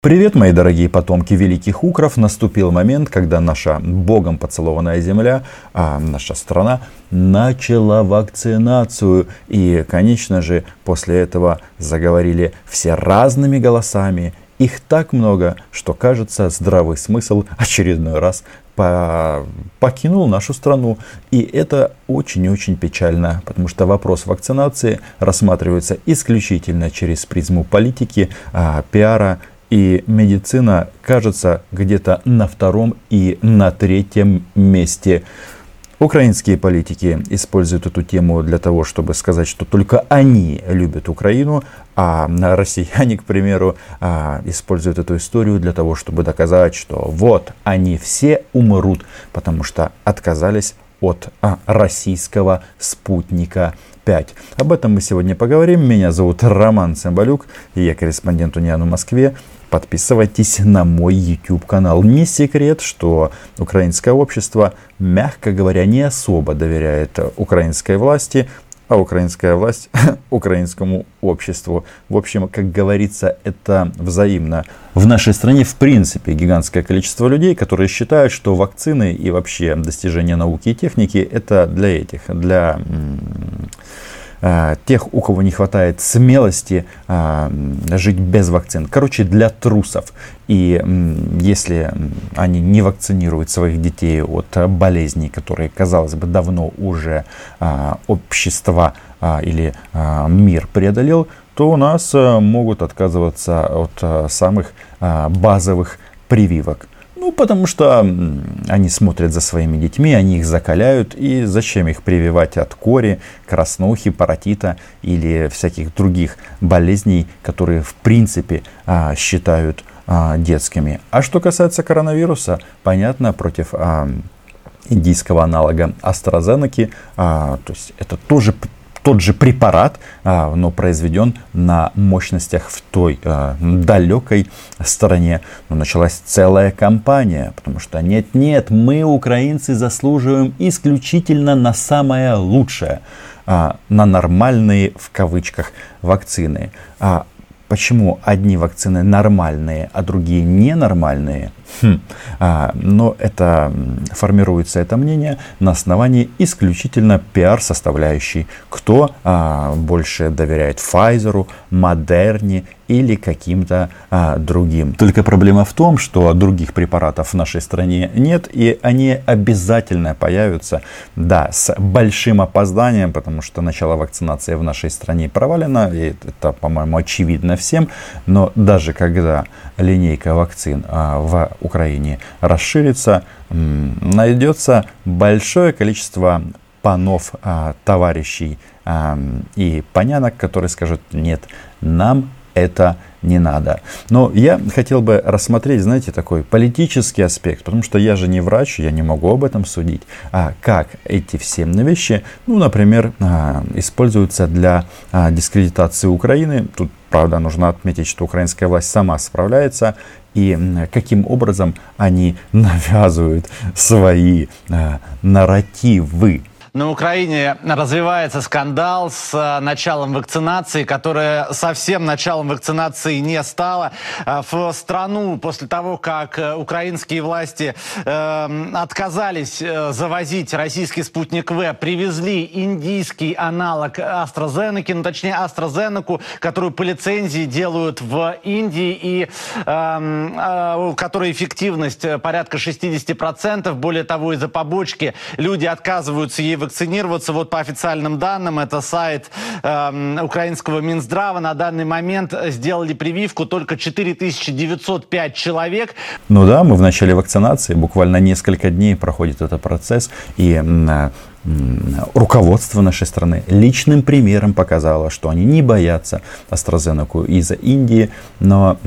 Привет, мои дорогие потомки великих укров! Наступил момент, когда наша богом поцелованная земля, а наша страна, начала вакцинацию. И, конечно же, после этого заговорили все разными голосами. Их так много, что, кажется, здравый смысл очередной раз по покинул нашу страну. И это очень-очень печально, потому что вопрос вакцинации рассматривается исключительно через призму политики, а, пиара и медицина кажется где-то на втором и на третьем месте. Украинские политики используют эту тему для того, чтобы сказать, что только они любят Украину, а россияне, к примеру, а, используют эту историю для того, чтобы доказать, что вот они все умрут, потому что отказались от а, российского спутника 5. Об этом мы сегодня поговорим. Меня зовут Роман Цымбалюк, я корреспондент Униану в Москве. Подписывайтесь на мой YouTube канал. Не секрет, что украинское общество, мягко говоря, не особо доверяет украинской власти, а украинская власть украинскому обществу. В общем, как говорится, это взаимно. В нашей стране, в принципе, гигантское количество людей, которые считают, что вакцины и вообще достижения науки и техники это для этих, для тех, у кого не хватает смелости э, жить без вакцин. Короче, для трусов. И если они не вакцинируют своих детей от болезней, которые, казалось бы, давно уже э, общество или мир преодолел, то у нас могут отказываться от самых базовых прививок. Ну, потому что они смотрят за своими детьми, они их закаляют, и зачем их прививать от кори, краснухи, паротита или всяких других болезней, которые в принципе а, считают а, детскими. А что касается коронавируса, понятно, против а, индийского аналога AstraZeneca, то есть это тоже тот же препарат, а, но произведен на мощностях в той а, далекой стороне. Но началась целая кампания, потому что нет-нет, мы, украинцы, заслуживаем исключительно на самое лучшее, а, на нормальные, в кавычках, вакцины. Почему одни вакцины нормальные, а другие ненормальные? Хм. А, но это формируется это мнение на основании исключительно пиар-составляющей. Кто а, больше доверяет Pfizer, Модерне или каким-то а, другим. Только проблема в том, что других препаратов в нашей стране нет, и они обязательно появятся, да, с большим опозданием, потому что начало вакцинации в нашей стране провалено, и это, по-моему, очевидно всем, но даже когда линейка вакцин а, в Украине расширится, найдется большое количество панов, а, товарищей а, и понянок, которые скажут, нет, нам это не надо. Но я хотел бы рассмотреть, знаете, такой политический аспект, потому что я же не врач, я не могу об этом судить. А как эти все вещи, ну, например, а, используются для а, дискредитации Украины. Тут, правда, нужно отметить, что украинская власть сама справляется и каким образом они навязывают свои а, нарративы. На Украине развивается скандал с э, началом вакцинации, которая совсем началом вакцинации не стала. Э, в страну после того, как э, украинские власти э, отказались завозить российский спутник В, привезли индийский аналог AstraZeneca, ну точнее AstraZeneca, которую по лицензии делают в Индии и э, э, у которой эффективность порядка 60%. Более того, из-за побочки люди отказываются ей вакцинироваться. Вот по официальным данным, это сайт э, украинского Минздрава. На данный момент сделали прививку только 4905 человек. Ну да, мы в начале вакцинации, буквально несколько дней проходит этот процесс. И э, руководство нашей страны личным примером показало, что они не боятся AstraZeneca из-за Индии, но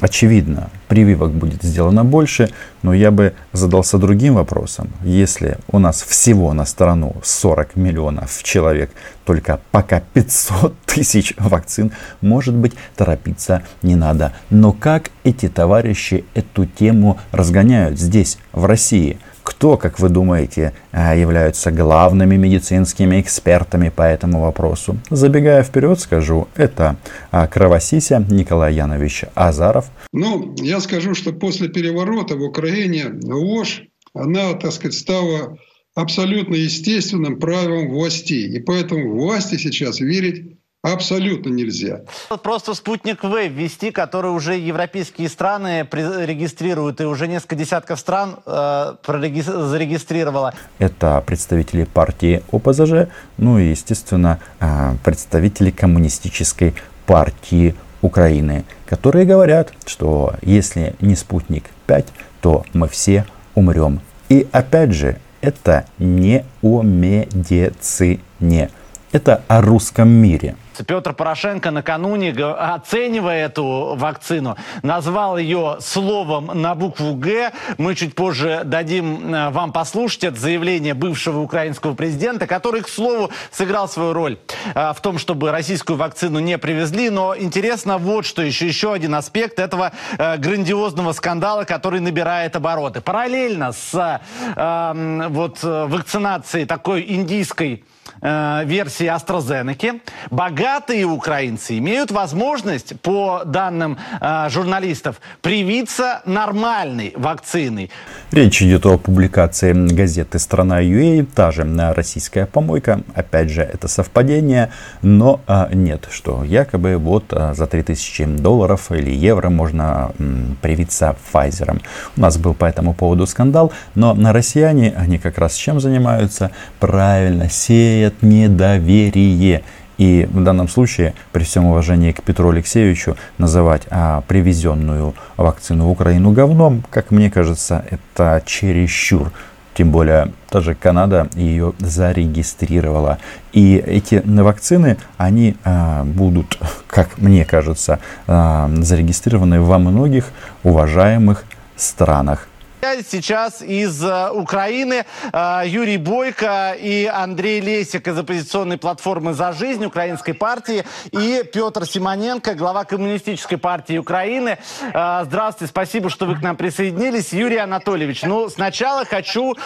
Очевидно, прививок будет сделано больше, но я бы задался другим вопросом. Если у нас всего на страну 40 миллионов человек, только пока 500 тысяч вакцин, может быть, торопиться не надо. Но как эти товарищи эту тему разгоняют здесь, в России – кто, как вы думаете, а, являются главными медицинскими экспертами по этому вопросу? Забегая вперед, скажу, это а, кровосися Николай Янович Азаров. Ну, я скажу, что после переворота в Украине ложь, она, так сказать, стала абсолютно естественным правилом власти. И поэтому власти сейчас верить Абсолютно нельзя. Просто спутник В ввести, который уже европейские страны регистрируют, и уже несколько десятков стран э, зарегистрировало. Это представители партии ОПЗЖ, ну и, естественно, э, представители коммунистической партии Украины, которые говорят, что если не спутник 5, то мы все умрем. И опять же, это не о медицине, это о русском мире. Петр Порошенко накануне, оценивая эту вакцину, назвал ее словом на букву «Г». Мы чуть позже дадим э, вам послушать это заявление бывшего украинского президента, который, к слову, сыграл свою роль э, в том, чтобы российскую вакцину не привезли. Но интересно вот что еще, еще один аспект этого э, грандиозного скандала, который набирает обороты. Параллельно с вот, вакцинацией такой индийской э, версии AstraZeneca, богатые украинцы имеют возможность, по данным э, журналистов, привиться нормальной вакциной. Речь идет о публикации газеты «Страна ЮЭ», та же российская помойка. Опять же, это совпадение, но а, нет, что якобы вот а, за 3000 долларов или евро можно м, привиться Pfizer. У нас был по этому поводу скандал, но на россияне, они как раз чем занимаются? Правильно, сеют сеет недоверие. И в данном случае, при всем уважении к Петру Алексеевичу, называть а, привезенную вакцину в Украину говном, как мне кажется, это чересчур. Тем более, даже Канада ее зарегистрировала. И эти вакцины, они а, будут, как мне кажется, а, зарегистрированы во многих уважаемых странах. Сейчас из э, Украины э, Юрий Бойко и Андрей Лесик из оппозиционной платформы «За жизнь» украинской партии и Петр Симоненко, глава коммунистической партии Украины. Э, здравствуйте, спасибо, что вы к нам присоединились. Юрий Анатольевич, ну, сначала хочу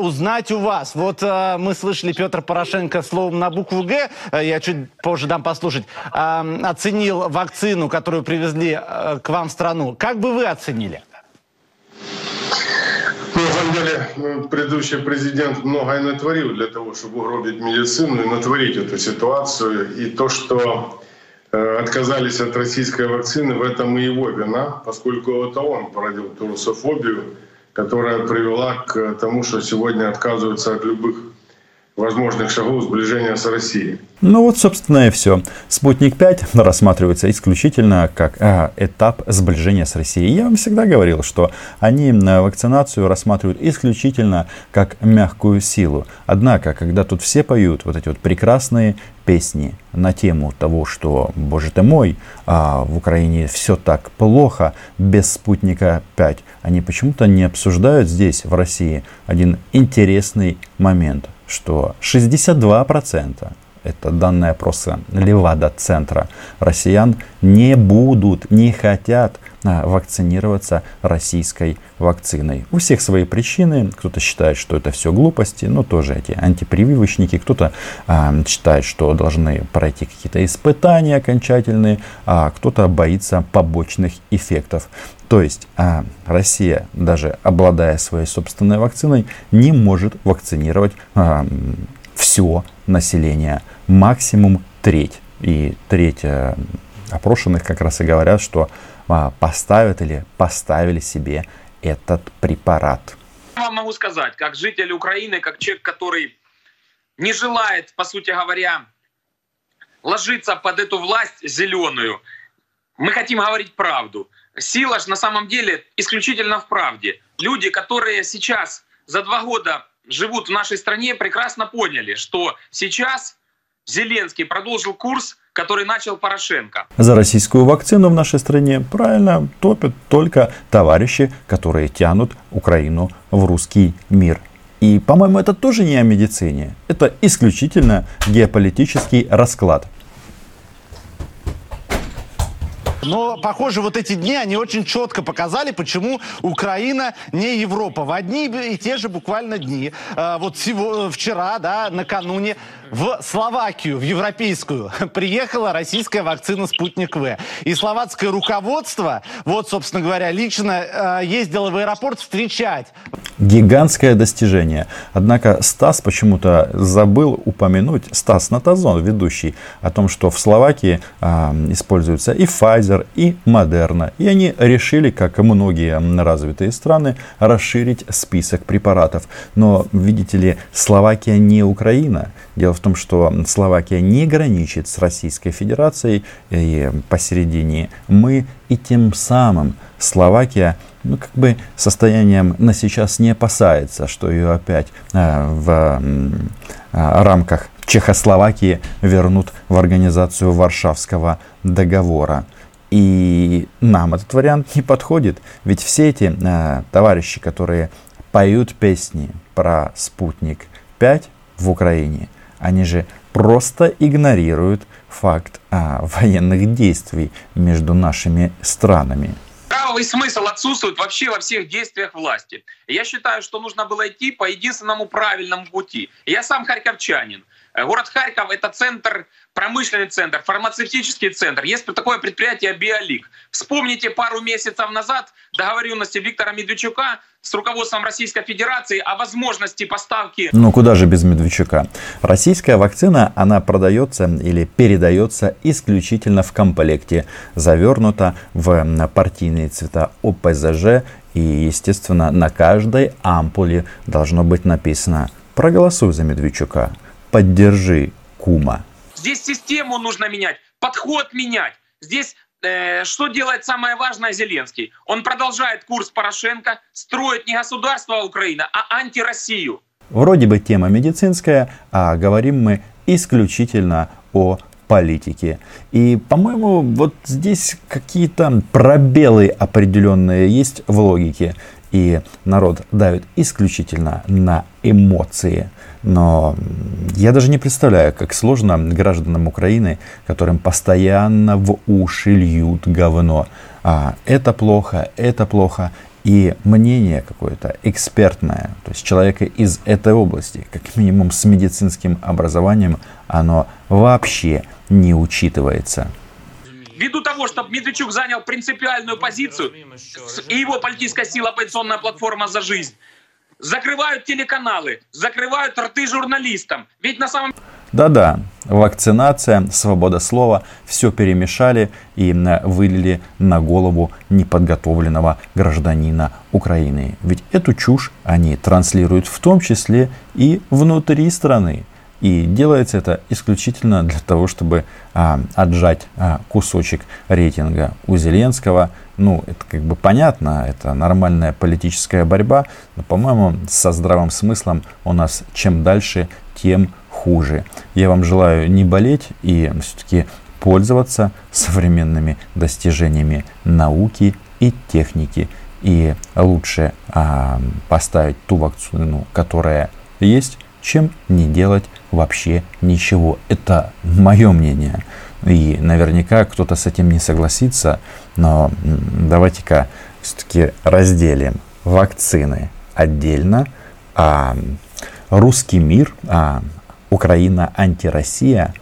узнать у вас. Вот мы слышали Петр Порошенко словом на букву «Г», я чуть позже дам послушать, оценил вакцину, которую привезли к вам в страну. Как бы вы оценили? Самом деле, ну, предыдущий президент многое натворил для того, чтобы угробить медицину и натворить эту ситуацию. И то, что э, отказались от российской вакцины, в этом и его вина, поскольку это он породил ту которая привела к тому, что сегодня отказываются от любых возможных шагов сближения с Россией. Ну вот, собственно, и все. Спутник 5 рассматривается исключительно как а, этап сближения с Россией. Я вам всегда говорил, что они вакцинацию рассматривают исключительно как мягкую силу. Однако, когда тут все поют вот эти вот прекрасные песни на тему того, что, боже ты мой, а в Украине все так плохо без спутника 5, они почему-то не обсуждают здесь, в России, один интересный момент – что 62% это данные опроса Левада-центра, россиян не будут, не хотят а, вакцинироваться российской вакциной. У всех свои причины. Кто-то считает, что это все глупости, но тоже эти антипрививочники. Кто-то а, считает, что должны пройти какие-то испытания окончательные, а кто-то боится побочных эффектов. То есть а, Россия, даже обладая своей собственной вакциной, не может вакцинировать а, все население, максимум треть. И треть а, опрошенных как раз и говорят, что а, поставят или поставили себе этот препарат. Я вам могу сказать, как житель Украины, как человек, который не желает, по сути говоря, ложиться под эту власть зеленую, мы хотим говорить правду. Сила же на самом деле исключительно в правде. Люди, которые сейчас за два года живут в нашей стране, прекрасно поняли, что сейчас Зеленский продолжил курс, который начал Порошенко. За российскую вакцину в нашей стране правильно топят только товарищи, которые тянут Украину в русский мир. И, по-моему, это тоже не о медицине. Это исключительно геополитический расклад. Но, похоже, вот эти дни, они очень четко показали, почему Украина не Европа. В одни и те же буквально дни. А, вот всего, вчера, да, накануне в Словакию, в европейскую, приехала российская вакцина «Спутник В». И словацкое руководство, вот, собственно говоря, лично э, ездило в аэропорт встречать. Гигантское достижение. Однако Стас почему-то забыл упомянуть, Стас Натазон, ведущий, о том, что в Словакии э, используются и Pfizer, и Moderna. И они решили, как и многие развитые страны, расширить список препаратов. Но, видите ли, Словакия не Украина. Дело в том, что Словакия не граничит с Российской Федерацией, и посередине мы, и тем самым Словакия ну, как бы состоянием на сейчас не опасается, что ее опять э, в э, рамках Чехословакии вернут в организацию Варшавского договора. И нам этот вариант не подходит. Ведь все эти э, товарищи, которые поют песни про спутник 5 в Украине, они же просто игнорируют факт а, военных действий между нашими странами. Здравый смысл отсутствует вообще во всех действиях власти. Я считаю, что нужно было идти по единственному правильному пути. Я сам харьковчанин. Э, город Харьков – это центр, промышленный центр, фармацевтический центр. Есть такое предприятие «Биолик». Вспомните пару месяцев назад договоренности Виктора Медведчука с руководством Российской Федерации о возможности поставки... Ну куда же без Медведчука? Российская вакцина, она продается или передается исключительно в комплекте, завернута в партийные цвета ОПЗЖ и, естественно, на каждой ампуле должно быть написано «Проголосуй за Медведчука» поддержи кума. Здесь систему нужно менять, подход менять. Здесь э, что делает самое важное Зеленский? Он продолжает курс Порошенко, строит не государство Украина, а антироссию. Вроде бы тема медицинская, а говорим мы исключительно о политике. И, по-моему, вот здесь какие-то пробелы определенные есть в логике. И народ давит исключительно на эмоции. Но я даже не представляю, как сложно гражданам Украины, которым постоянно в уши льют говно. А, это плохо, это плохо. И мнение какое-то экспертное, то есть человека из этой области, как минимум с медицинским образованием, оно вообще не учитывается. Ввиду того, что Медведчук занял принципиальную позицию, и его политическая сила «Оппозиционная платформа за жизнь», закрывают телеканалы, закрывают рты журналистам. Ведь на самом да-да, вакцинация, свобода слова, все перемешали и вылили на голову неподготовленного гражданина Украины. Ведь эту чушь они транслируют в том числе и внутри страны. И делается это исключительно для того, чтобы а, отжать а, кусочек рейтинга у Зеленского. Ну, это как бы понятно, это нормальная политическая борьба, но, по-моему, со здравым смыслом у нас чем дальше, тем хуже. Я вам желаю не болеть и все-таки пользоваться современными достижениями науки и техники. И лучше а, поставить ту вакцину, которая есть, чем не делать вообще ничего. Это мое мнение. И наверняка кто-то с этим не согласится, но давайте-ка все-таки разделим вакцины отдельно, а русский мир, а Украина, антироссия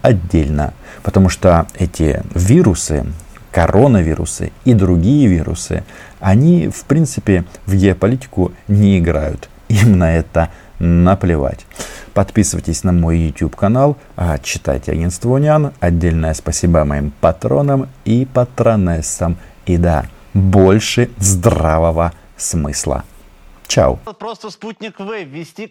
отдельно. Потому что эти вирусы, коронавирусы и другие вирусы, они в принципе в геополитику не играют. Им на это наплевать. Подписывайтесь на мой YouTube канал, а, читайте агентство Униан. Отдельное спасибо моим патронам и патронессам. И да, больше здравого смысла. Чао. Просто спутник В ввести